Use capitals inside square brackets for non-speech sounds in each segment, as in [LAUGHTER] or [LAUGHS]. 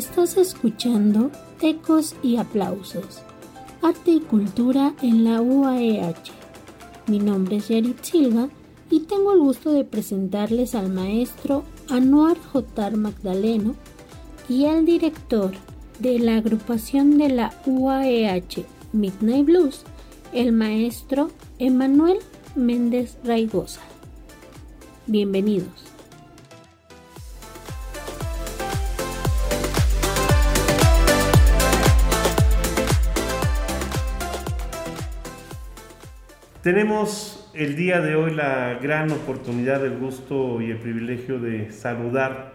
Estás escuchando Ecos y Aplausos, Arte y Cultura en la UAEH. Mi nombre es Yarit Silva y tengo el gusto de presentarles al maestro Anuar J. Magdaleno y al director de la agrupación de la UAEH Midnight Blues, el maestro Emanuel Méndez Raigosa. Bienvenidos. Tenemos el día de hoy la gran oportunidad, el gusto y el privilegio de saludar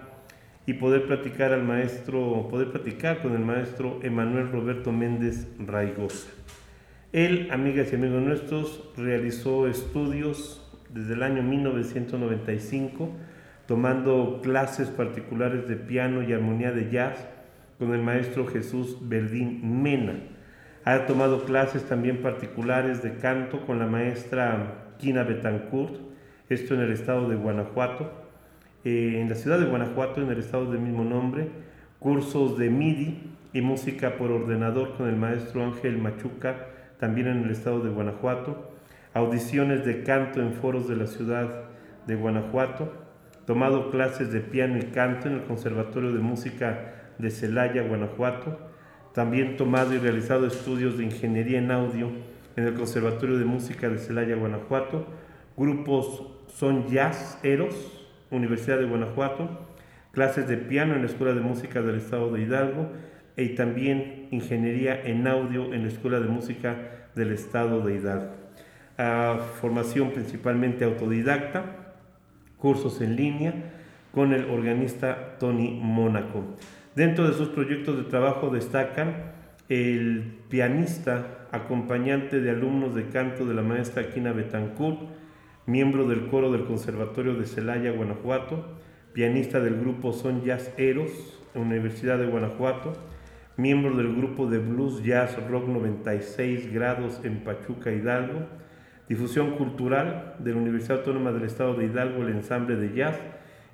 y poder platicar al maestro, poder platicar con el maestro Emanuel Roberto Méndez Raigosa. Él, amigas y amigos nuestros, realizó estudios desde el año 1995, tomando clases particulares de piano y armonía de jazz con el maestro Jesús Verdín Mena. Ha tomado clases también particulares de canto con la maestra Kina Betancourt, esto en el estado de Guanajuato. Eh, en la ciudad de Guanajuato, en el estado del mismo nombre, cursos de MIDI y música por ordenador con el maestro Ángel Machuca, también en el estado de Guanajuato, audiciones de canto en foros de la ciudad de Guanajuato, tomado clases de piano y canto en el Conservatorio de Música de Celaya, Guanajuato, también tomado y realizado estudios de ingeniería en audio en el Conservatorio de Música de Celaya, Guanajuato, grupos Son Jazz Eros, Universidad de Guanajuato, clases de piano en la Escuela de Música del Estado de Hidalgo y también ingeniería en audio en la Escuela de Música del Estado de Hidalgo. formación principalmente autodidacta, cursos en línea con el organista Tony Mónaco. Dentro de sus proyectos de trabajo destacan el pianista acompañante de alumnos de canto de la maestra Aquina Betancourt, miembro del coro del Conservatorio de Celaya, Guanajuato, pianista del grupo Son Jazz Eros, Universidad de Guanajuato, miembro del grupo de Blues Jazz Rock 96 grados en Pachuca, Hidalgo, difusión cultural de la Universidad Autónoma del Estado de Hidalgo, el ensamble de jazz,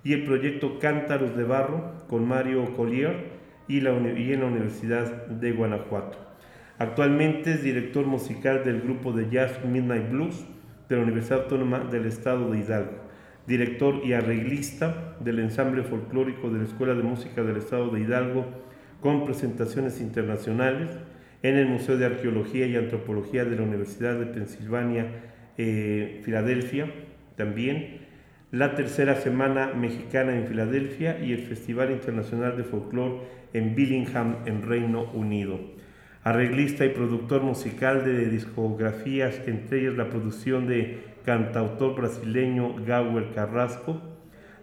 y el proyecto Cántaros de Barro con Mario Collier y, la, y en la Universidad de Guanajuato. Actualmente es director musical del grupo de jazz Midnight Blues, de la Universidad Autónoma del Estado de Hidalgo, director y arreglista del ensamble folclórico de la Escuela de Música del Estado de Hidalgo, con presentaciones internacionales en el Museo de Arqueología y Antropología de la Universidad de Pensilvania, eh, Filadelfia, también la tercera Semana Mexicana en Filadelfia y el Festival Internacional de Folclore en Billingham, en Reino Unido. Arreglista y productor musical de discografías, entre ellas la producción de cantautor brasileño Gauer Carrasco,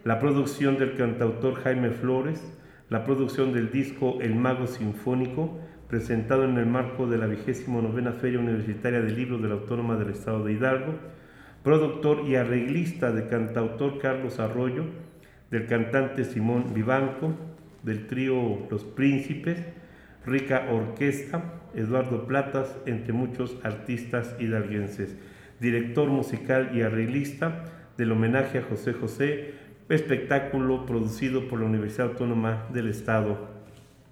la producción del cantautor Jaime Flores, la producción del disco El Mago Sinfónico, presentado en el marco de la vigésimo novena Feria Universitaria de Libros de la Autónoma del Estado de Hidalgo, productor y arreglista de cantautor Carlos Arroyo, del cantante Simón Vivanco, del trío Los Príncipes, rica orquesta, Eduardo Platas, entre muchos artistas hidalguenses, director musical y arreglista del homenaje a José José, espectáculo producido por la Universidad Autónoma del Estado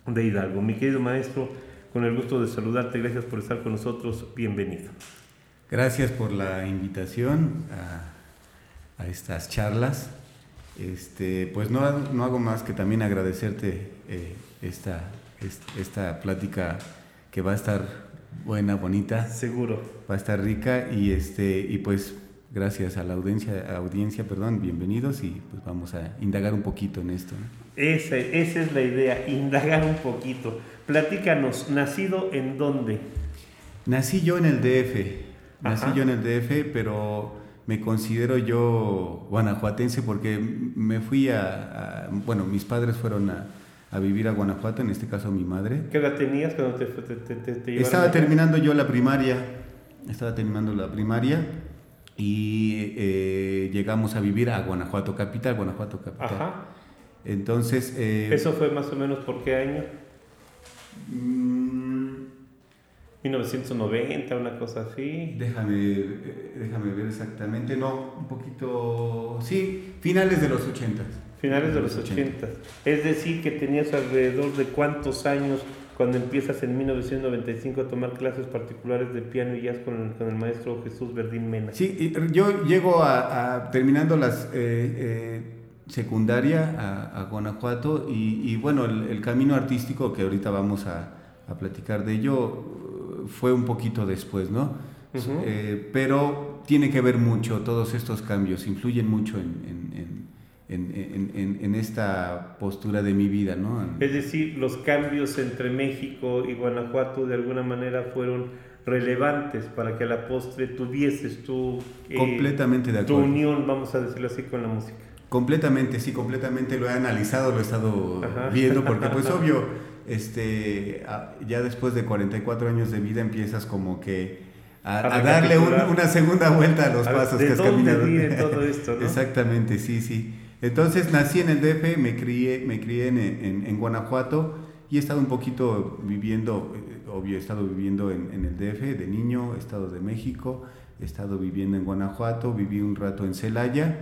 de Hidalgo. Mi querido maestro, con el gusto de saludarte, gracias por estar con nosotros, bienvenido. Gracias por la invitación a, estas charlas. Este, pues no, no, hago más que también agradecerte eh, esta esta plática que va a estar buena, bonita. Seguro. Va a estar rica y este y pues gracias a la audiencia, audiencia, perdón, bienvenidos y pues vamos a indagar un poquito en esto. Esa, esa es la idea, indagar un poquito. Platícanos, ¿nacido en dónde? Nací yo en el DF, nací yo en el DF, pero me considero yo guanajuatense porque me fui a bueno, mis padres fueron a, a vivir a Guanajuato, en este caso mi madre. ¿Qué edad tenías cuando te, te, te, Estaba terminando yo la primaria, estaba terminando la primaria y eh, llegamos a vivir a Guanajuato Capital, Guanajuato Capital. Ajá. Entonces... Eh, ¿Eso fue más o menos por qué año? 1990, mm. una cosa así. Déjame, eh, déjame ver exactamente, no, un poquito, sí, finales de los 80. Finales de los 80. Es decir, que tenías alrededor de cuántos años cuando empiezas en 1995 a tomar clases particulares de piano y jazz con el, maestro Jesús Verdín Mena. Sí, yo llego a, terminando las eh, eh, secundaria a, Guanajuato y, bueno, el, camino artístico que ahorita vamos a, platicar de ello fue un poquito después, ¿no? Eh, pero tiene que ver mucho, todos estos cambios influyen mucho en en, en, esta postura de mi vida, ¿no? Es decir, los cambios entre México y Guanajuato de alguna manera fueron relevantes para que a la postre tuvieses tu, eh, completamente de acuerdo. tu unión, vamos a decirlo así, con la música. Completamente, sí, completamente lo he analizado, lo he estado viendo, porque pues [LAUGHS] obvio, este, ya después de 44 años de vida empiezas como que a, darle una segunda vuelta a los pasos que has caminado. [LAUGHS] todo esto, ¿no? Exactamente, sí, sí. Entonces nací en el DF, me crié, me crié en, Guanajuato y he estado un poquito viviendo, eh, obvio, he estado viviendo en, el DF de niño, he estado de México, he estado viviendo en Guanajuato, viví un rato en Celaya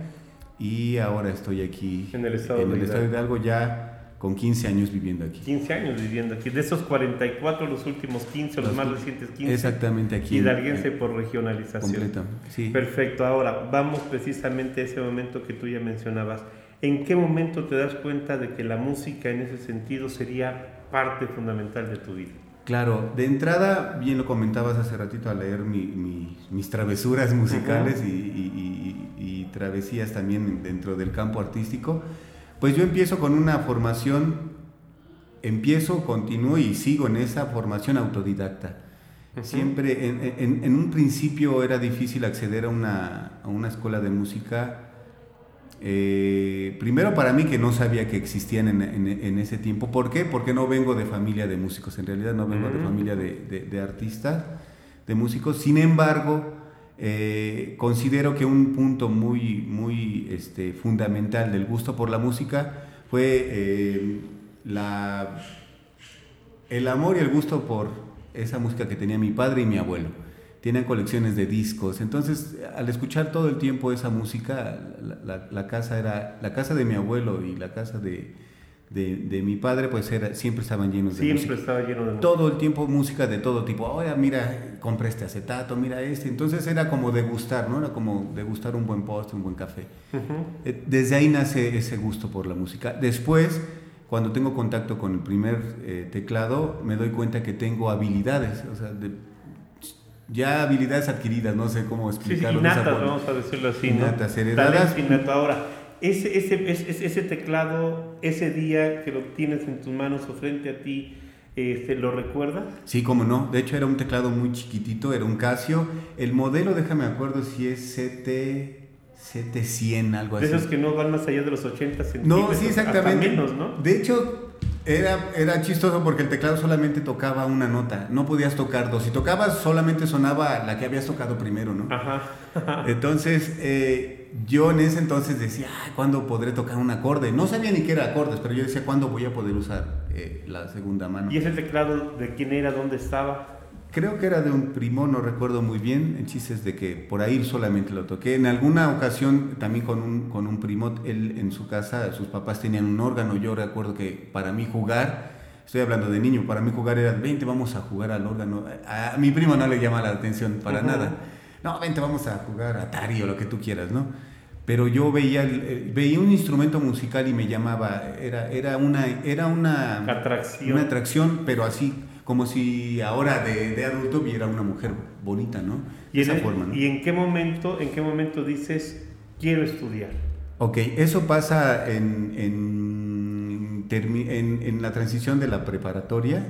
y ahora estoy aquí en el estado, de, Hidalgo ya con 15 años viviendo aquí. 15 años viviendo aquí. De esos 44, los últimos 15, los, más recientes 15. Exactamente aquí. Hidalguense por regionalización. Completamente, sí. Perfecto. Ahora, vamos precisamente a ese momento que tú ya mencionabas. ¿En qué momento te das cuenta de que la música en ese sentido sería parte fundamental de tu vida? Claro, de entrada, bien lo comentabas hace ratito al leer mis travesuras [LAUGHS] musicales y travesías también dentro del campo artístico pues yo empiezo con una formación, empiezo, continúo y sigo en esa formación autodidacta. Siempre, en, un principio era difícil acceder a una, escuela de música. Eh, primero para mí que no sabía que existían en, ese tiempo. ¿Por qué? Porque no vengo de familia de músicos. En realidad no vengo de familia de, de artistas, de músicos. Sin embargo, eh, considero que un punto muy, muy este, fundamental del gusto por la música fue eh, la, el amor y el gusto por esa música que tenía mi padre y mi abuelo. Tienen colecciones de discos, entonces al escuchar todo el tiempo esa música, la casa era la casa de mi abuelo y la casa de, de, mi padre, pues era, siempre estaban llenos de siempre música. estaba lleno de música. Todo el tiempo música de todo tipo. Ahora, mira, compré este acetato, mira este. Entonces era como degustar, ¿no? Era como degustar un buen postre, un buen café. Eh, desde ahí nace ese gusto por la música. Después, cuando tengo contacto con el primer eh, teclado, me doy cuenta que tengo habilidades, o sea, ya habilidades adquiridas, no sé cómo explicarlo. Sí, innatas, vamos a decirlo así, innatas, heredadas. Ahora, ese, ese, ese, teclado, ese día que lo tienes en tus manos o frente a ti, este, ¿lo recuerdas? Sí, como no. De hecho, era un teclado muy chiquitito, era un Casio. El modelo, déjame acuerdo si es CT... CT100, algo así. De esos que no van más allá de los 80 centímetros. No, sí, exactamente. menos, ¿no? De hecho, era, era chistoso porque el teclado solamente tocaba una nota, no podías tocar dos. Si tocabas, solamente sonaba la que habías tocado primero, ¿no? Ajá. entonces, eh, yo en ese entonces decía, ¿cuándo podré tocar un acorde? No sabía ni qué era acordes, pero yo decía, ¿cuándo voy a poder usar eh, la segunda mano? ¿Y ese teclado de quién era? ¿Dónde estaba? Creo que era de un primo, no recuerdo muy bien. El chiste es de que por ahí solamente lo toqué. En alguna ocasión también con un, con un primo, él en su casa, sus papás tenían un órgano. Yo recuerdo que para mí jugar, estoy hablando de niño, para mí jugar era, vente, vamos a jugar al órgano. A, mi primo no le llama la atención para nada. No, vente, vamos a jugar Atari o lo que tú quieras, ¿no? Pero yo veía, veía un instrumento musical y me llamaba, era, era, una, era una, atracción. una atracción, pero así como si ahora de, adulto viera una mujer bonita, ¿no? Y, Esa en, forma, ¿no? ¿Y en qué momento, en qué momento dices, quiero estudiar? Ok, eso pasa en, en, en, la transición de la preparatoria.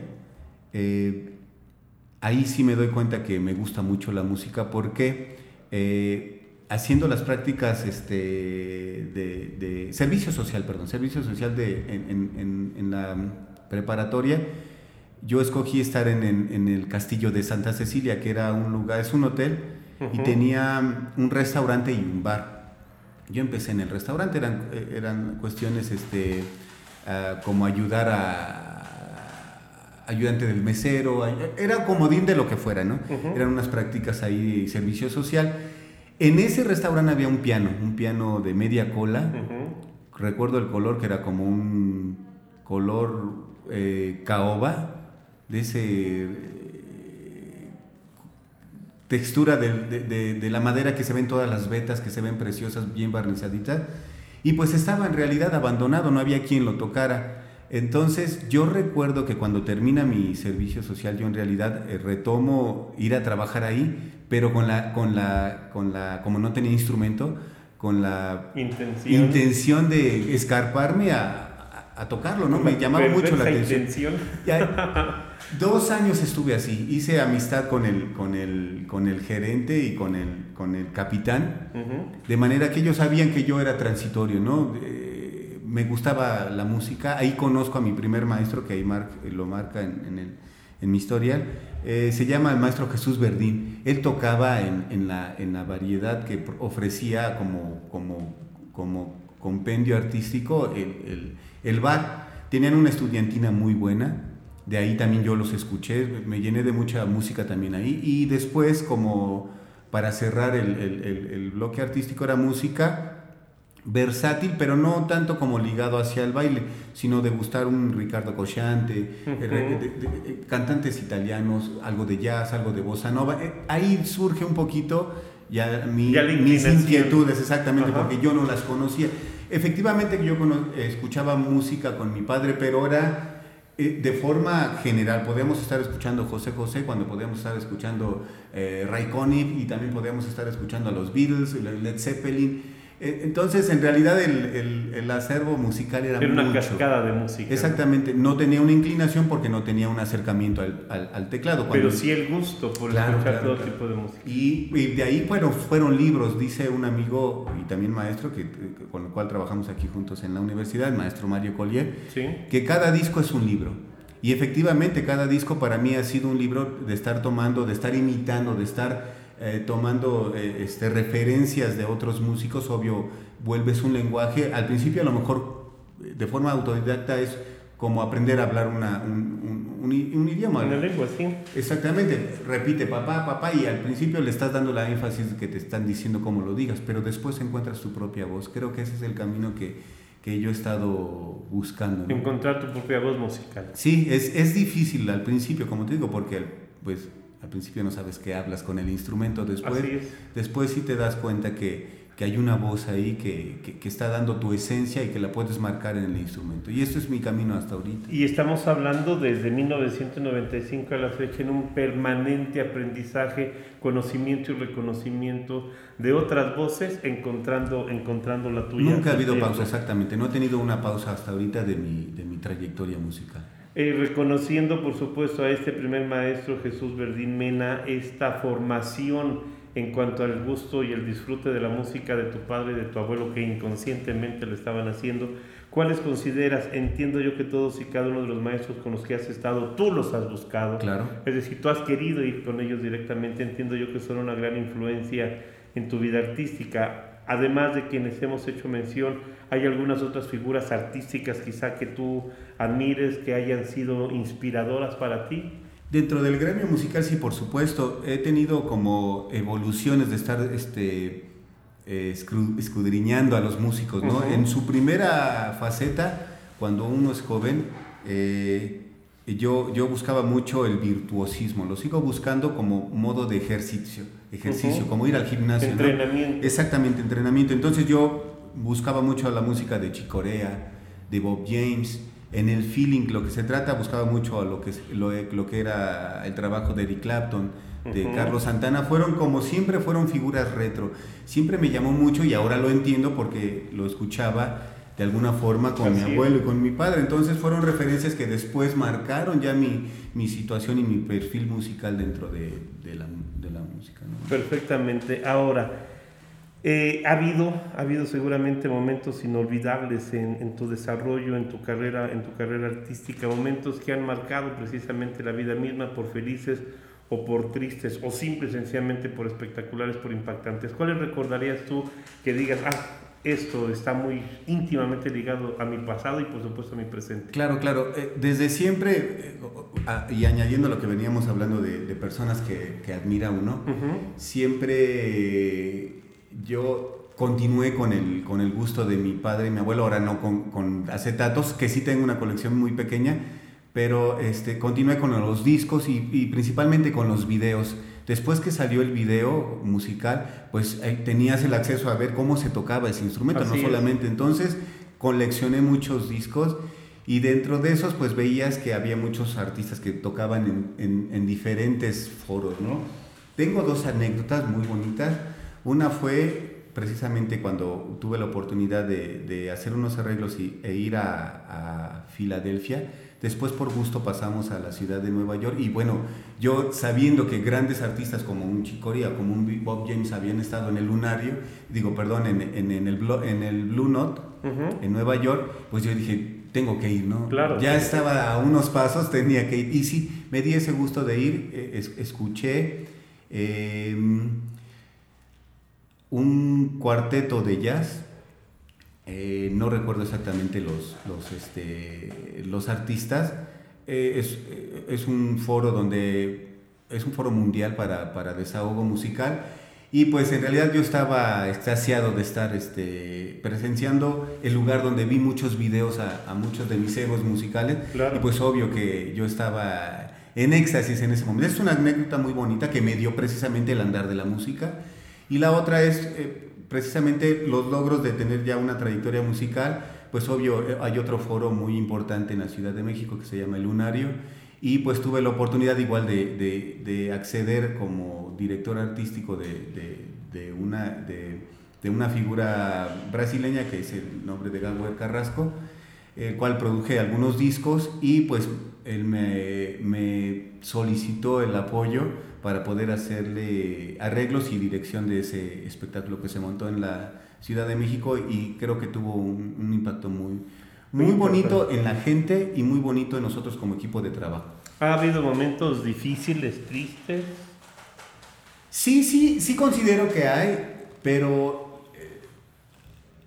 Eh, ahí sí me doy cuenta que me gusta mucho la música porque eh, haciendo las prácticas este, de, de, servicio social, perdón, servicio social de, en la preparatoria, yo escogí estar en, el castillo de Santa Cecilia, que era un lugar, es un hotel, y tenía un restaurante y un bar. Yo empecé en el restaurante, eran, eran cuestiones este, ah, como ayudar a ayudante del mesero, era comodín de lo que fuera, ¿no? Eran unas prácticas ahí, servicio social. En ese restaurante había un piano, un piano de media cola, recuerdo el color que era como un color eh, caoba, de ese eh, textura de, la madera que se ven todas las vetas, que se ven preciosas, bien barnizaditas. Y pues estaba en realidad abandonado, no había quien lo tocara. Entonces yo recuerdo que cuando termina mi servicio social, yo en realidad eh, retomo ir a trabajar ahí, pero con la, con la, con la, como no tenía instrumento, con la intención, intención de escarparme a, a, tocarlo, ¿no? Me llamaba mucho la atención. dos años estuve así, hice amistad con el, con el, con el gerente y con el, con el capitán, de manera que ellos sabían que yo era transitorio, ¿no? Me gustaba la música, ahí conozco a mi primer maestro, que ahí lo marca en, el, en mi historial, eh, se llama el maestro Jesús Verdín. Él tocaba en, en, la, la, variedad que ofrecía como, como, como compendio artístico el, el, el, bar. Tenían una estudiantina muy buena, de ahí también yo los escuché, me llené de mucha música también ahí. Y después, como para cerrar el, el bloque artístico, era música versátil, pero no tanto como ligado hacia el baile, sino de gustar un Ricardo Cosciante, eh, cantantes italianos, algo de jazz, algo de bossa nova. Eh, ahí surge un poquito ya, mi, mis inquietudes, exactamente, porque yo no las conocía. Efectivamente yo escuchaba música con mi padre, pero eh, de forma general. Podíamos estar escuchando José José cuando podíamos estar escuchando Ray Conniff y también podíamos estar escuchando a los Beatles, Led Zeppelin eh, entonces, en realidad, el, el, acervo musical era, era una cascada de música. Exactamente, no tenía una inclinación porque no tenía un acercamiento al, al, teclado. Pero sí el gusto por escuchar todo tipo de música. Y, de ahí fueron, fueron libros, dice un amigo y también maestro que, con el cual trabajamos aquí juntos en la universidad, el maestro Mario Collier, que cada disco es un libro. Y efectivamente, cada disco para mí ha sido un libro de estar tomando, de estar imitando, de estar eh, tomando eh, este, referencias de otros músicos, obvio, vuelves un lenguaje, al principio a lo mejor de forma autodidacta es como aprender a hablar una, un, un, idioma. Una lengua, sí. Exactamente, repite papá, papá, y al principio le estás dando la énfasis que te están diciendo cómo lo digas, pero después encuentras tu propia voz. Creo que ese es el camino que, que yo he estado buscando. Encontrar tu propia voz musical. Sí, es, es difícil al principio, como te digo, porque pues al principio no sabes qué hablas con el instrumento, después, después sí te das cuenta que, que hay una voz ahí que, que, está dando tu esencia y que la puedes marcar en el instrumento. Y esto es mi camino hasta ahorita. Y estamos hablando desde 1995 a la fecha en un permanente aprendizaje, conocimiento y reconocimiento de otras voces, encontrando, encontrando la tuya. Nunca ha habido pausa, exactamente. No he tenido una pausa hasta ahorita de mi, de mi trayectoria musical. Eh, reconociendo por supuesto a este primer maestro Jesús Verdín Mena esta formación en cuanto al gusto y el disfrute de la música de tu padre y de tu abuelo que inconscientemente lo estaban haciendo. ¿Cuáles consideras? Entiendo yo que todos y cada uno de los maestros con los que has estado, tú los has buscado. Claro. Es decir, tú has querido ir con ellos directamente. Entiendo yo que son una gran influencia en tu vida artística además de quienes hemos hecho mención, hay algunas otras figuras artísticas quizá que tú admires, que hayan sido inspiradoras para ti. Dentro del gremio musical, sí, por supuesto. He tenido como evoluciones de estar este, eh, escudriñando a los músicos, ¿no? En su primera faceta, cuando uno es joven, eh, yo, yo buscaba mucho el virtuosismo, lo sigo buscando como modo de ejercicio, ejercicio, como ir al gimnasio. Entrenamiento. Exactamente, entrenamiento. Entonces yo buscaba mucho la música de Chicorea, de Bob James, en el feeling, lo que se trata, buscaba mucho a lo que, lo, lo que era el trabajo de Eric Clapton, de Carlos Santana, fueron como siempre fueron figuras retro. Siempre me llamó mucho y ahora lo entiendo porque lo escuchaba de alguna forma con mi abuelo y con mi padre. Entonces fueron referencias que después marcaron ya mi, mi situación y mi perfil musical dentro de, de, la, de la, música. Perfectamente. Ahora, eh, ha, habido, ha habido seguramente momentos inolvidables en, en, tu desarrollo, en tu, carrera, en tu carrera artística, momentos que han marcado precisamente la vida misma por felices o por tristes o simple sencillamente por espectaculares, por impactantes. ¿Cuáles recordarías tú que digas, ah, esto está muy íntimamente ligado a mi pasado y por supuesto a mi presente. Claro, claro. Eh, desde siempre, eh, y añadiendo lo que veníamos hablando de, personas que, que, admira uno, siempre yo continué con el, con el gusto de mi padre y mi abuelo, ahora no con, con acetatos, que sí tengo una colección muy pequeña, pero este, continué con los discos y, y principalmente con los videos. Después que salió el video musical, pues eh, tenías el acceso a ver cómo se tocaba ese instrumento, Así no es. solamente. Entonces coleccioné muchos discos y dentro de esos pues veías que había muchos artistas que tocaban en, en- en diferentes foros, ¿no? Tengo dos anécdotas muy bonitas. Una fue precisamente cuando tuve la oportunidad de, de hacer unos arreglos y, e ir a, a Filadelfia. Después por gusto pasamos a la ciudad de Nueva York y bueno, yo sabiendo que grandes artistas como un Chicoria, como un Bob James habían estado en el Lunario, digo, perdón, en, en- en el, en el Blue Note, en Nueva York, pues yo dije, tengo que ir, ¿no? Claro. Ya estaba a unos pasos, tenía que ir. Y sí, me di ese gusto de ir, eh, es- escuché eh, un cuarteto de jazz, eh, no recuerdo exactamente los, los, este, los artistas, eh, es, eh, es un foro donde es un foro mundial para, para desahogo musical. Y pues en realidad yo estaba extasiado de estar este, presenciando el lugar donde vi muchos videos a, a muchos de mis héroes musicales. Claro. y pues obvio que yo estaba en éxtasis en ese momento. Es una anécdota muy bonita que me dio precisamente el andar de la música y la otra es eh, precisamente los logros de tener ya una trayectoria musical. Pues obvio, eh, hay otro foro muy importante en la Ciudad de México que se llama El Lunario y pues tuve la oportunidad igual de, de- de acceder como director artístico de, de- una, de una figura brasileña que es el nombre de Gabriel Carrasco, el cual produje algunos discos y pues él me, me solicitó el apoyo para poder hacerle arreglos y dirección de ese espectáculo que se montó en la Ciudad de México y creo que tuvo un, un impacto muy, muy bonito en la gente y muy bonito en nosotros como equipo de trabajo. ¿Ha habido momentos difíciles, tristes? Sí, sí, sí considero que hay, pero eh,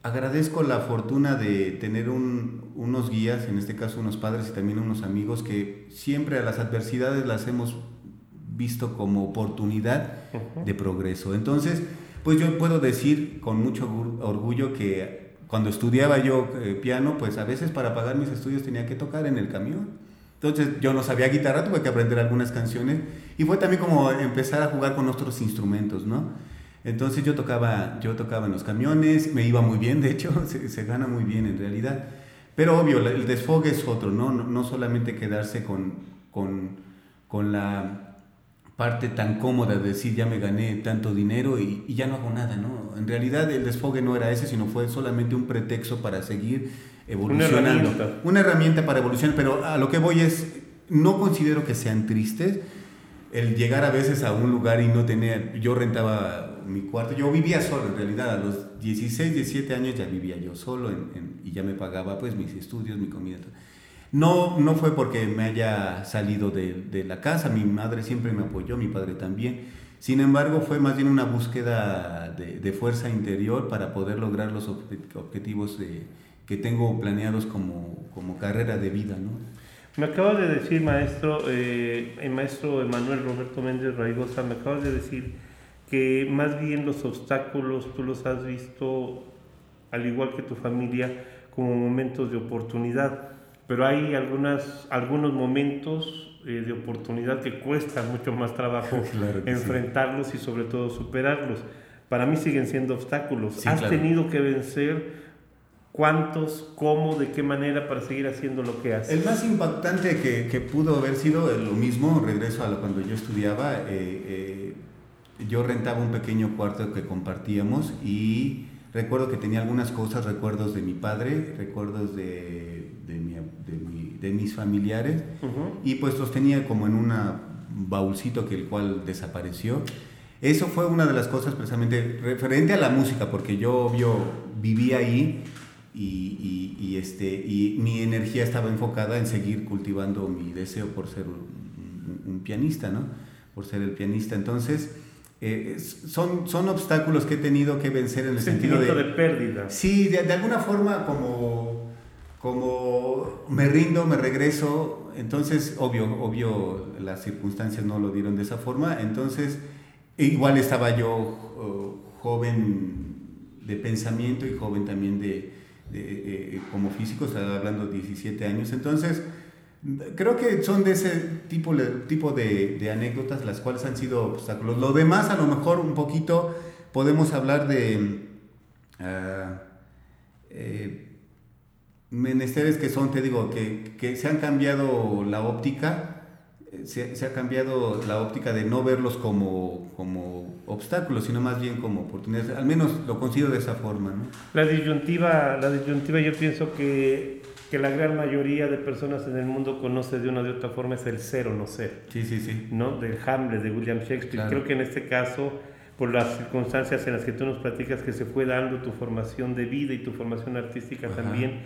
agradezco la fortuna de tener un- unos guías, en este caso unos padres y también unos amigos que siempre a las adversidades las hemos visto como oportunidad Ujú. de progreso. Entonces, pues yo puedo decir con mucho orgullo que cuando estudiaba yo eh, piano, pues a veces para pagar mis estudios tenía que tocar en el camión. Entonces yo no sabía guitarra, tuve que aprender algunas canciones y fue también como empezar a jugar con otros instrumentos, ¿no? Entonces yo tocaba, yo tocaba en los camiones, me iba muy bien, [LAUGHS] de hecho, se, se gana muy bien en realidad. Pero obvio, el desfogue es otro, ¿no? No, no solamente quedarse con, con, con la parte tan cómoda de decir ya me gané tanto dinero y, y ya no hago nada, ¿no? En realidad el desfogue no era ese, sino fue solamente un pretexto para seguir evolucionando. herramienta. Una herramienta para evolucionar, pero a lo que voy es, no considero que sean tristes el llegar a veces a un lugar y no tener, yo rentaba mi cuarto, yo vivía solo en realidad, a los 16, 17 años ya vivía yo solo en- en- y ya me pagaba pues mis estudios, mi comida. todo. No, no fue porque me haya salido de, de la casa, mi madre siempre me apoyó, mi padre también. Sin embargo, fue más bien una búsqueda de, de fuerza interior para poder lograr los obje- objetivos que tengo planeados como, como carrera de vida, ¿no? Me acabas de decir, maestro, eh, el maestro Emanuel Roberto Méndez Raigosa, me acabas de decir que más bien los obstáculos tú los has visto, al igual que tu familia, como momentos de oportunidad. Pero hay algunas, algunos momentos eh, de oportunidad que cuesta mucho más trabajo [LAUGHS] Claro que sí. enfrentarlos y sobre todo superarlos. Para mí siguen siendo obstáculos. Sí, has claro. tenido que vencer cuántos, cómo, de qué manera para seguir haciendo lo que haces. El más impactante que, que pudo haber sido lo mismo, regreso a cuando yo estudiaba, eh, eh, yo rentaba un pequeño cuarto que compartíamos y recuerdo que tenía algunas cosas, recuerdos de mi padre, recuerdos de, de mi- de mis familiares y pues los tenía como en un baúlcito que el cual desapareció. Eso fue una de las cosas precisamente referente a la música, porque yo obvio vivía ahí y, y- y, este, y mi energía estaba enfocada en seguir cultivando mi deseo por ser un, un- un pianista, ¿no? Por ser el pianista. Entonces, eh, son, son obstáculos que he tenido que vencer en el sentido de... de pérdida. Sí, de, de alguna forma como, como me rindo, me regreso, entonces obvio, obvio las circunstancias no lo dieron de esa forma, entonces igual estaba yo joven de pensamiento y joven también de, como físico, estaba hablando 17 años. Entonces, creo que son de ese tipo, tipo de, anécdotas las cuales han sido obstáculos. Lo demás, a lo mejor un poquito podemos hablar de... Uh, eh, menesteres que son, te digo, que, que se han cambiado la óptica, eh, se, se, ha cambiado la óptica de no verlos como, como obstáculos, sino más bien como oportunidades. Al menos lo considero de esa forma. ¿no? La, disyuntiva, la disyuntiva yo pienso que, que la gran mayoría de personas en el mundo conoce de una de otra forma es el ser o no ser. Sí, sí, sí. ¿no? Del Hamlet de William Shakespeare. Claro. Creo que en este caso por las circunstancias en las que tú nos platicas que se fue dando tu formación de vida y tu formación artística Ajá. también,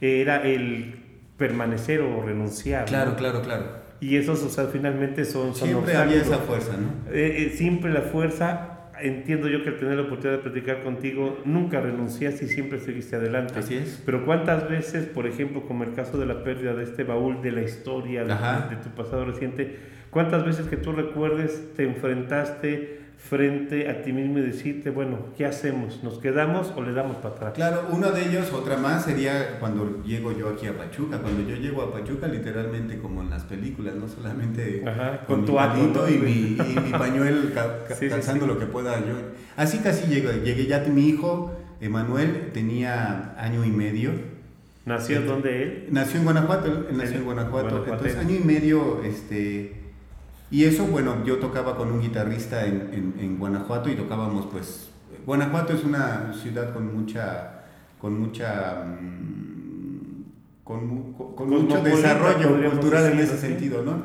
era el permanecer o renunciar. Claro, ¿no? claro, claro. Y esos, o sea, finalmente son... son siempre había esa fuerza, ¿no? Eh, eh, siempre la fuerza, entiendo yo que al tener la oportunidad de platicar contigo, nunca renunciaste y siempre seguiste adelante. Así es. Pero cuántas veces, por ejemplo, como el caso de la pérdida de este baúl de la historia de, de tu pasado reciente, cuántas veces que tú recuerdes te enfrentaste frente a ti mismo y decirte, bueno, ¿qué hacemos? ¿Nos quedamos o le damos para atrás? Claro, uno de ellos, otra más, sería cuando llego yo aquí a Pachuca. Cuando yo llego a Pachuca, literalmente como en las películas, no solamente Ajá, con, mi tu palito y mi, y mi pañuel [LAUGHS] sí, calzando sí, sí. lo que pueda yo. Así casi llegué, llegué ya mi hijo, Emanuel, tenía año y medio. ¿Nació en dónde él? Nació en Guanajuato, él nació en Guanajuato. Guanajuato. Entonces, año y medio, este y eso, bueno, yo tocaba con un guitarrista en, en, en, Guanajuato y tocábamos, pues, Guanajuato es una ciudad con mucha, con mucha, mm, con, con, con mucho desarrollo cultural en ese ¿sí? sentido, ¿no?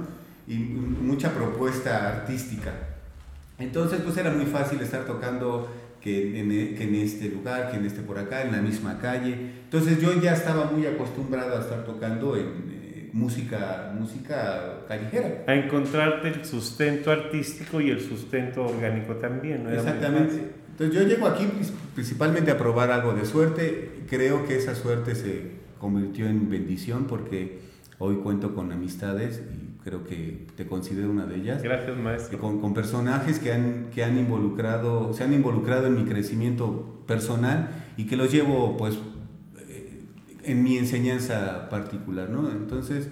Y mucha propuesta artística. Entonces, pues era muy fácil estar tocando que en, que en este lugar, que en este por acá, en la misma calle. Entonces yo ya estaba muy acostumbrado a estar tocando en, música, música callejera. A encontrarte el sustento artístico y el sustento orgánico también, ¿no? Exactamente. Entonces yo llego aquí principalmente a probar algo de suerte. Creo que esa suerte se convirtió en bendición porque hoy cuento con amistades y creo que te considero una de ellas. Gracias, maestro. Con, con personajes que han, que han involucrado, se han involucrado en mi crecimiento personal y que los llevo pues en mi enseñanza particular, ¿no? Entonces,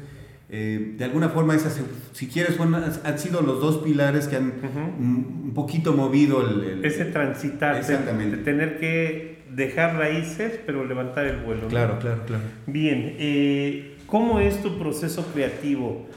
eh, de alguna forma, esas, si quieres, son, han sido los dos pilares que han uh -huh. un poquito movido el... el Ese transitar, exactamente. De, tener que dejar raíces, pero levantar el vuelo. Claro, ¿no? claro, claro. Bien, eh, ¿cómo es tu proceso creativo?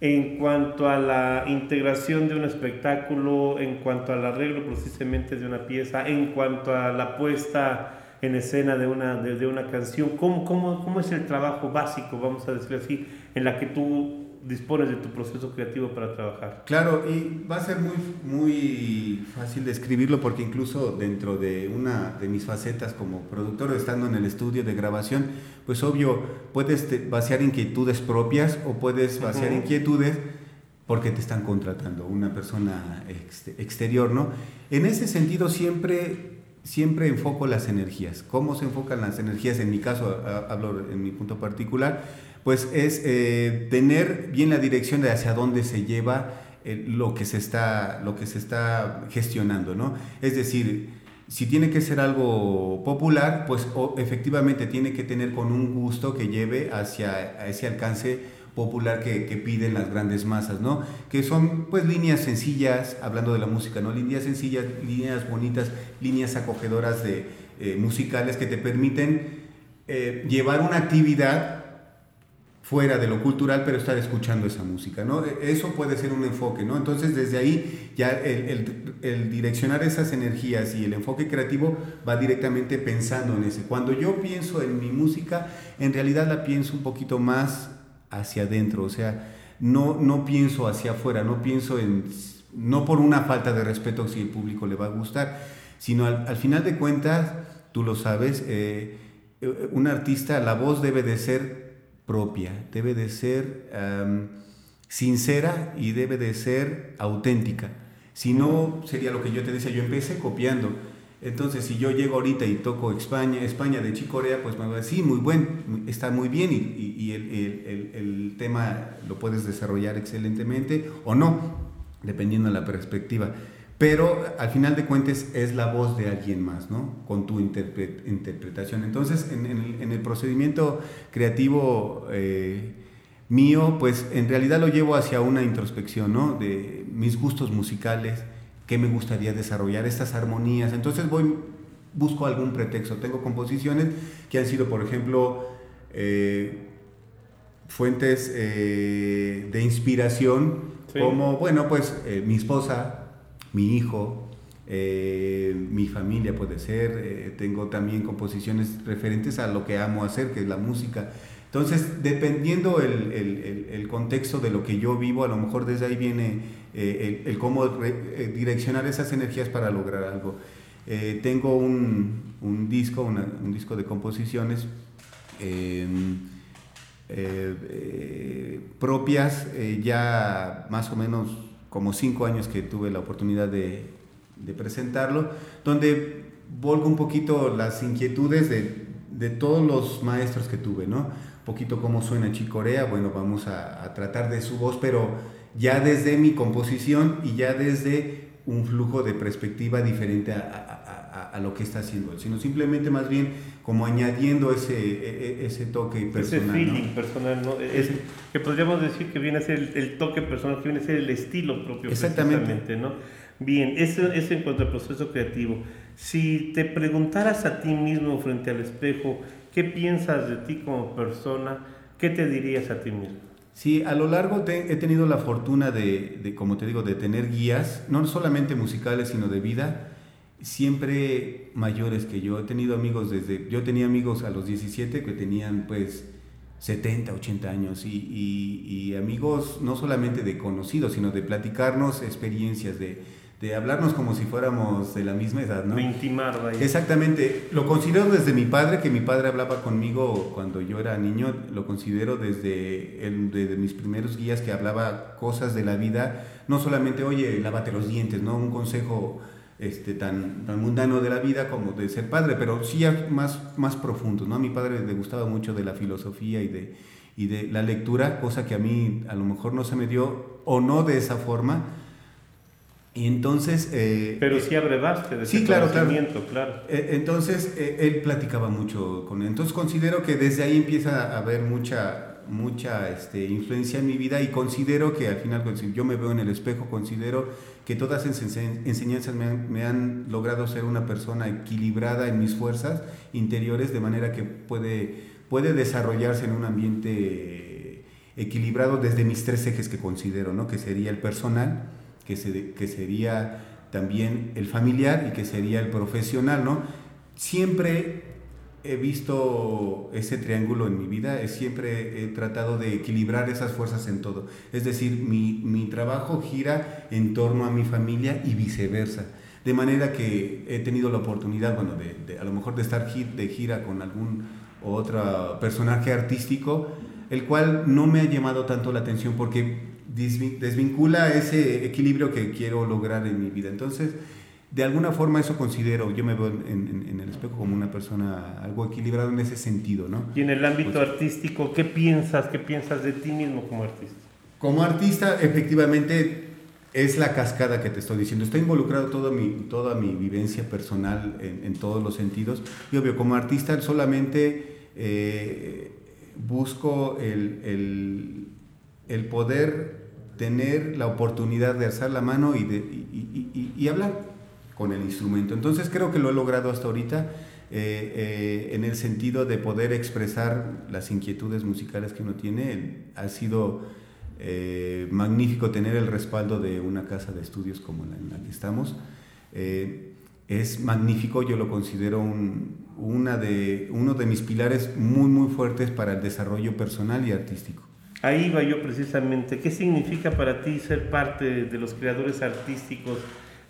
en cuanto a la integración de un espectáculo, en cuanto al arreglo precisamente de una pieza, en cuanto a la puesta en escena de una, de, de una canción? ¿Cómo, cómo, ¿Cómo es el trabajo básico, vamos a decirlo así, en la que tú dispones de tu proceso creativo para trabajar? Claro, y va a ser muy, muy fácil describirlo porque incluso dentro de una de mis facetas como productor, estando en el estudio de grabación, pues obvio, puedes vaciar inquietudes propias o puedes vaciar inquietudes porque te están contratando una persona ex exterior, ¿no? En ese sentido siempre siempre enfoco las energías. ¿Cómo se enfocan las energías? En mi caso, hablo en mi punto particular, pues es eh, tener bien la dirección de hacia dónde se lleva eh, lo, que se está, lo que se está gestionando, ¿no? Es decir, si tiene que ser algo popular, pues efectivamente tiene que tener con un gusto que lleve hacia ese alcance popular que, piden las grandes masas, ¿no? Que son pues líneas sencillas, hablando de la música, ¿no? Líneas sencillas, líneas bonitas, líneas acogedoras de eh, musicales que te permiten eh, llevar una actividad fuera de lo cultural, pero estar escuchando esa música, ¿no? E, eso puede ser un enfoque, ¿no? Entonces, desde ahí, ya el, el, el, direccionar esas energías y el enfoque creativo va directamente pensando en ese. Cuando yo pienso en mi música, en realidad la pienso un poquito más hacia adentro, o sea, no, no pienso hacia afuera, no pienso en, no por una falta de respeto si el público le va a gustar, sino al, al final de cuentas, tú lo sabes, eh, un artista, la voz debe de ser propia, debe de ser sincera y debe de ser auténtica. Si no, sería lo que yo te decía, yo empecé copiando. Entonces, si yo llego ahorita y toco España, España de Chicorea, pues me va a decir, sí, muy buen, está muy bien y, el, tema lo puedes desarrollar excelentemente o no, dependiendo de la perspectiva. pero al final de cuentas es la voz de alguien más, ¿no? Con tu interpretación. Entonces, en, el, procedimiento creativo eh, mío, pues en realidad lo llevo hacia una introspección, ¿no? De mis gustos musicales, qué me gustaría desarrollar, estas armonías. Entonces voy, busco algún pretexto. Tengo composiciones que han sido, por ejemplo, eh, fuentes eh, de inspiración, como, bueno, pues mi esposa, mi hijo, eh, mi familia puede ser, eh, tengo también composiciones referentes a lo que amo hacer, que es la música. Entonces, dependiendo el, el, contexto de lo que yo vivo, a lo mejor desde ahí viene eh, el, cómo direccionar esas energías para lograr algo. tengo un, un disco, un disco de composiciones em, propias, ya más o menos como cinco años que tuve la oportunidad de, presentarlo, donde volgo un poquito las inquietudes de, todos los maestros que tuve, ¿no? Poquito cómo suena Chicorea, bueno, vamos a, tratar de su voz, pero ya desde mi composición y ya desde un flujo de perspectiva diferente a, a, lo que está haciendo él, sino simplemente más bien como añadiendo ese, e, e, ese toque personal. Ese feeling personal, ¿no? que podríamos decir que viene a ser el, toque personal, que viene a ser el estilo propio. Exactamente. ¿no? Bien, eso, eso en cuanto al proceso creativo. Si te preguntaras a ti mismo frente al espejo, ¿qué piensas de ti como persona? ¿Qué te dirías a ti mismo? Sí, a lo largo he tenido la fortuna de, como te digo, de tener guías, no solamente musicales, sino de vida, siempre mayores que yo. He tenido amigos desde, yo tenía amigos a los 17 que tenían pues 70, 80 años y, amigos no solamente de conocidos, sino de platicarnos experiencias, de, de, hablarnos como si fuéramos de la misma edad, ¿no? De intimar, vaya. Exactamente. Lo considero desde mi padre, que mi padre hablaba conmigo cuando yo era niño, lo considero desde, el, desde mis primeros guías que hablaba cosas de la vida, no solamente, oye, lávate los dientes, ¿no? Un consejo este, tan, tan mundano de la vida como de ser padre, pero sí más, más profundo. ¿no? A mi padre le gustaba mucho de la filosofía y de, y de la lectura, cosa que a mí a lo mejor no se me dio o no de esa forma. Y entonces... Eh, pero sí abrevaste de sí, claro, claro. claro. Eh, entonces eh, él platicaba mucho con él. Entonces considero que desde ahí empieza a haber mucha, mucha este, influencia en mi vida y considero que al final, pues, yo me veo en el espejo, considero que todas esas enseñanzas me han, logrado ser una persona equilibrada en mis fuerzas interiores, de manera que puede, puede desarrollarse en un ambiente equilibrado desde mis tres ejes que considero, ¿no? que sería el personal, que, se, que sería también el familiar y que sería el profesional. ¿no? Siempre he visto ese triángulo en mi vida, siempre he tratado de equilibrar esas fuerzas en todo. Es decir, mi, mi trabajo gira en torno a mi familia y viceversa. De manera que he tenido la oportunidad, bueno, de, a lo mejor de estar de gira con algún otro personaje artístico, el cual no me ha llamado tanto la atención porque desvincula ese equilibrio que quiero lograr en mi vida. Entonces, de alguna forma eso considero, yo me veo en, el espejo como una persona algo equilibrado en ese sentido, ¿no? Y en el ámbito pues artístico, ¿qué piensas? ¿Qué piensas de ti mismo como artista? Como artista, efectivamente, es la cascada que te estoy diciendo. Está involucrado toda mi, toda mi vivencia personal en, todos los sentidos. Y obvio, como artista solamente eh, busco el, el, poder tener la oportunidad de alzar la mano y, de, y hablar con el instrumento. Entonces creo que lo he logrado hasta ahorita eh, eh, en el sentido de poder expresar las inquietudes musicales que uno tiene. Ha sido eh, magnífico tener el respaldo de una casa de estudios como la en la que estamos. es magnífico, yo lo considero una de, uno de mis pilares muy, muy fuertes para el desarrollo personal y artístico. Ahí va yo precisamente. ¿Qué significa para ti ser parte de los creadores artísticos?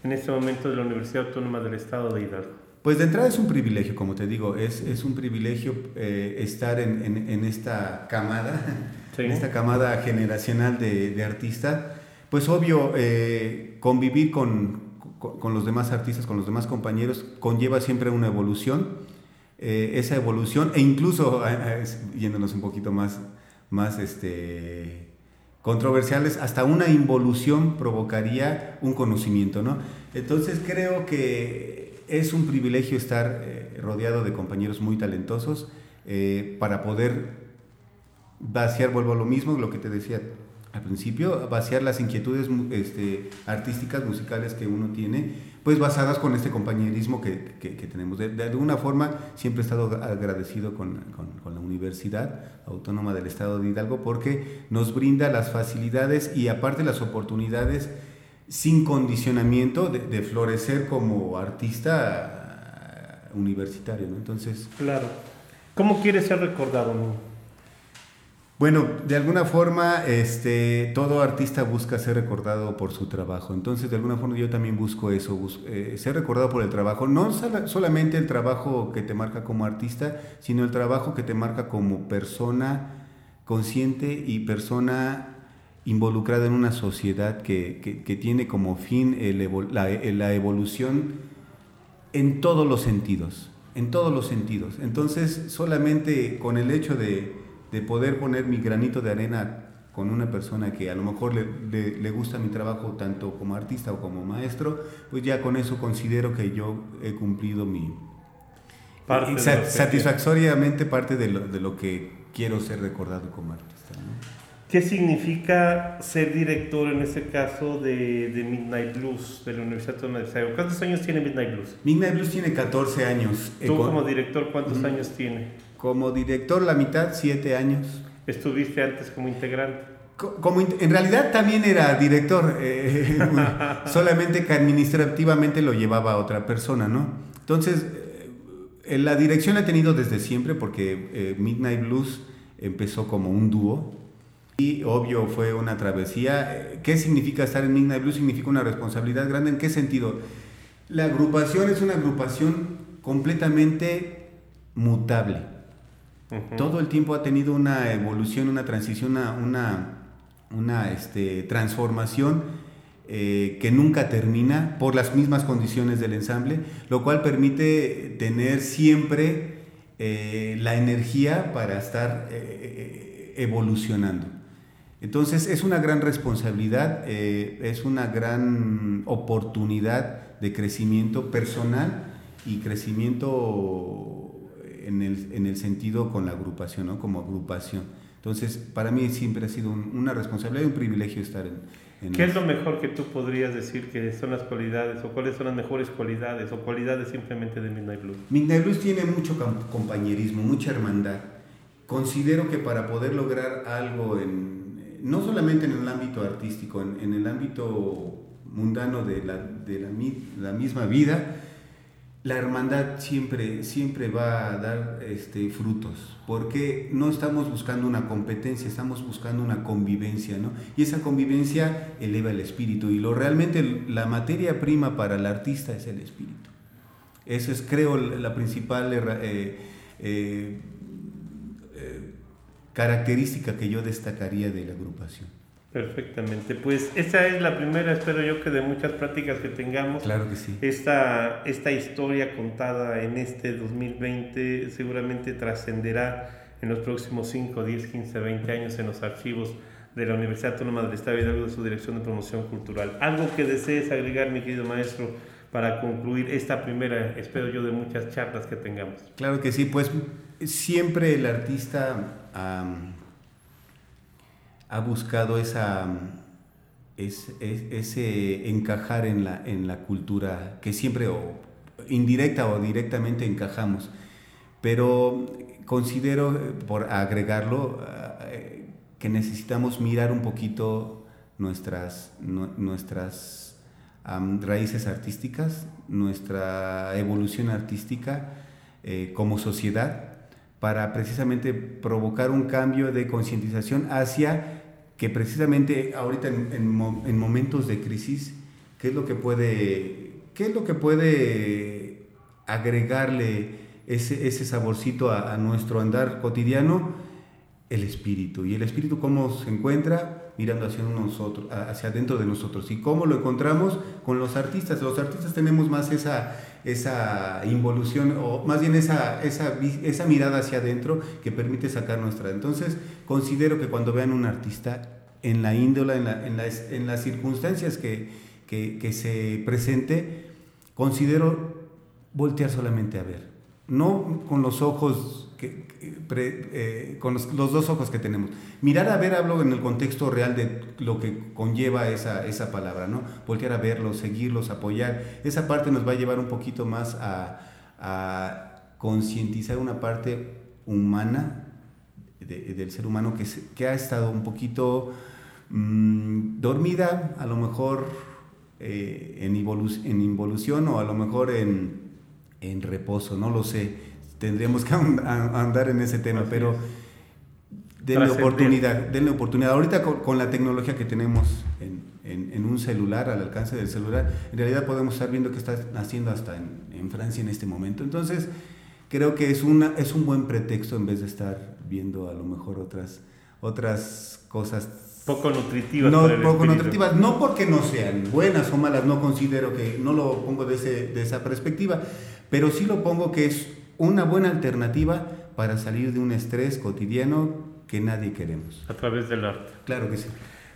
en este momento de la Universidad Autónoma del Estado de Hidalgo? Pues de entrada es un privilegio, como te digo, es, es un privilegio eh, estar en, en, esta camada, [LAUGHS] en esta camada generacional de, de artistas. Pues obvio, eh, convivir con, con, los demás artistas, con los demás compañeros, conlleva siempre una evolución. Eh, esa evolución, e incluso, [LAUGHS] yéndonos un poquito más, más este, controversiales, hasta una involución provocaría un conocimiento, ¿no? Entonces creo que es un privilegio estar eh, rodeado de compañeros muy talentosos eh, para poder vaciar, vuelvo a lo mismo, lo que te decía al principio, vaciar las inquietudes este, artísticas, musicales que uno tiene, pues basadas con este compañerismo que, tenemos. De, alguna forma, siempre he estado agradecido con, la Universidad Autónoma del Estado de Hidalgo porque nos brinda las facilidades y aparte las oportunidades sin condicionamiento de, florecer como artista universitario. Entonces, claro. ¿Cómo quieres ser recordado? Bueno, de alguna forma, este, todo artista busca ser recordado por su trabajo. Entonces, de alguna forma, yo también busco eso, eh, ser recordado por el trabajo. No solamente el trabajo que te marca como artista, sino el trabajo que te marca como persona consciente y persona involucrada en una sociedad que, tiene como fin la evolución en todos los sentidos. En todos los sentidos. Entonces, solamente con el hecho de de poder poner mi granito de arena con una persona que a lo mejor le, le, gusta mi trabajo tanto como artista o como maestro, pues ya con eso considero que yo he cumplido mi... Parte satisfactoriamente parte de lo, de lo, que quiero ser recordado como artista. ¿Qué significa ser director en este caso de, de, Midnight Blues de la Universidad de Chicago? ¿Cuántos años tiene Midnight Blues? Midnight Blues tiene 14 años. ¿Tú como director cuántos años tiene? Como director, la mitad, siete años. ¿Estuviste antes como integrante? Como, en realidad también era director, eh, [LAUGHS] solamente que administrativamente lo llevaba otra persona, ¿no? Entonces, eh, la dirección la he tenido desde siempre porque eh, Midnight Blues empezó como un dúo y obvio fue una travesía. ¿Qué significa estar en Midnight Blues? Significa una responsabilidad grande. ¿En qué sentido? La agrupación es una agrupación completamente mutable todo el tiempo ha tenido una evolución, una transición, una, una, este, transformación eh, que nunca termina por las mismas condiciones del ensamble, lo cual permite tener siempre eh, la energía para estar eh, evolucionando. Entonces es una gran responsabilidad, es una gran oportunidad de crecimiento personal y crecimiento en el, en el sentido con la agrupación, ¿no? como agrupación. Entonces, para mí siempre ha sido una responsabilidad y un privilegio estar en... ¿Qué es lo mejor que tú podrías decir que son las cualidades o cuáles son las mejores cualidades o cualidades simplemente de Midnight Blues? Midnight Blues tiene mucho compañerismo, mucha hermandad. Considero que para poder lograr algo en, no solamente en el ámbito artístico, en, en el ámbito mundano de la, de la, la misma vida, la hermandad siempre, siempre va a dar este, frutos, porque no estamos buscando una competencia, estamos buscando una convivencia, ¿no? Y esa convivencia eleva el espíritu, y lo realmente la materia prima para el artista es el espíritu. Eso es, creo, la principal eh, eh, eh, característica que yo destacaría de la agrupación. Perfectamente, pues esta es la primera, espero yo que de muchas prácticas que tengamos. Claro que sí. Esta, esta historia contada en este 2020 seguramente trascenderá en los próximos 5, 10, 15, 20 años en los archivos de la Universidad Autónoma del Estado de Hidalgo de su Dirección de Promoción Cultural. Algo que desees agregar, mi querido maestro, para concluir esta primera, espero yo, de muchas charlas que tengamos. Claro que sí, pues siempre el artista ha buscado esa, ese encajar en la, en la cultura que siempre, indirecta o directamente encajamos. Pero considero, por agregarlo, eh, que necesitamos mirar un poquito nuestras, nuestras raíces artísticas, nuestra evolución artística eh, como sociedad para precisamente provocar un cambio de concientización hacia que precisamente ahorita en, momentos de crisis, ¿qué es lo que puede, qué es lo que puede agregarle ese, ese saborcito a, nuestro andar cotidiano? El espíritu. ¿Y el espíritu cómo se encuentra? Mirando hacia nosotros, hacia adentro de nosotros. ¿Y cómo lo encontramos? Con los artistas. Los artistas tenemos más esa, esa involución o más bien esa, esa, esa mirada hacia adentro que permite sacar nuestra. Entonces, considero que cuando vean un artista, en la índola, en, la, en, las, en las circunstancias que, que, que se presente, considero voltear solamente a ver. No con los ojos, que, eh, con los, dos ojos que tenemos. Mirar a ver, hablo en el contexto real de lo que conlleva esa, esa palabra, ¿no? Voltear a verlos, seguirlos, apoyar. Esa parte nos va a llevar un poquito más a, a concientizar una parte humana de, del ser humano que, que ha estado un poquito mmm, dormida, a lo mejor eh, en, en, involución o a lo mejor en, en, reposo, no lo sé. Tendríamos que andar en ese tema, pero denle oportunidad, denle oportunidad. Ahorita con, con la tecnología que tenemos en, en, un celular, al alcance del celular, en realidad podemos estar viendo que está haciendo hasta en, en Francia en este momento. Entonces, creo que es, una, es un buen pretexto en vez de estar viendo a lo mejor otras, otras cosas. Poco nutritivas. No, poco nutritivas, no porque no sean buenas o malas, no considero que, no lo pongo de, ese, de esa perspectiva, pero sí lo pongo que es una buena alternativa para salir de un estrés cotidiano que nadie queremos. A través del arte. Claro que sí.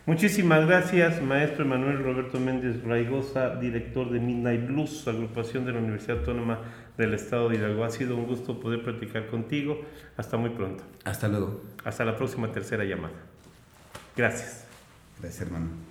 Muchísimas gracias, maestro Emanuel Roberto Méndez Raigosa, director de Midnight Blues, agrupación de la Universidad Autónoma del Estado de Hidalgo. Ha sido un gusto poder platicar contigo. Hasta muy pronto. Hasta luego. Hasta la próxima tercera llamada. Gracias. Gracias, hermano.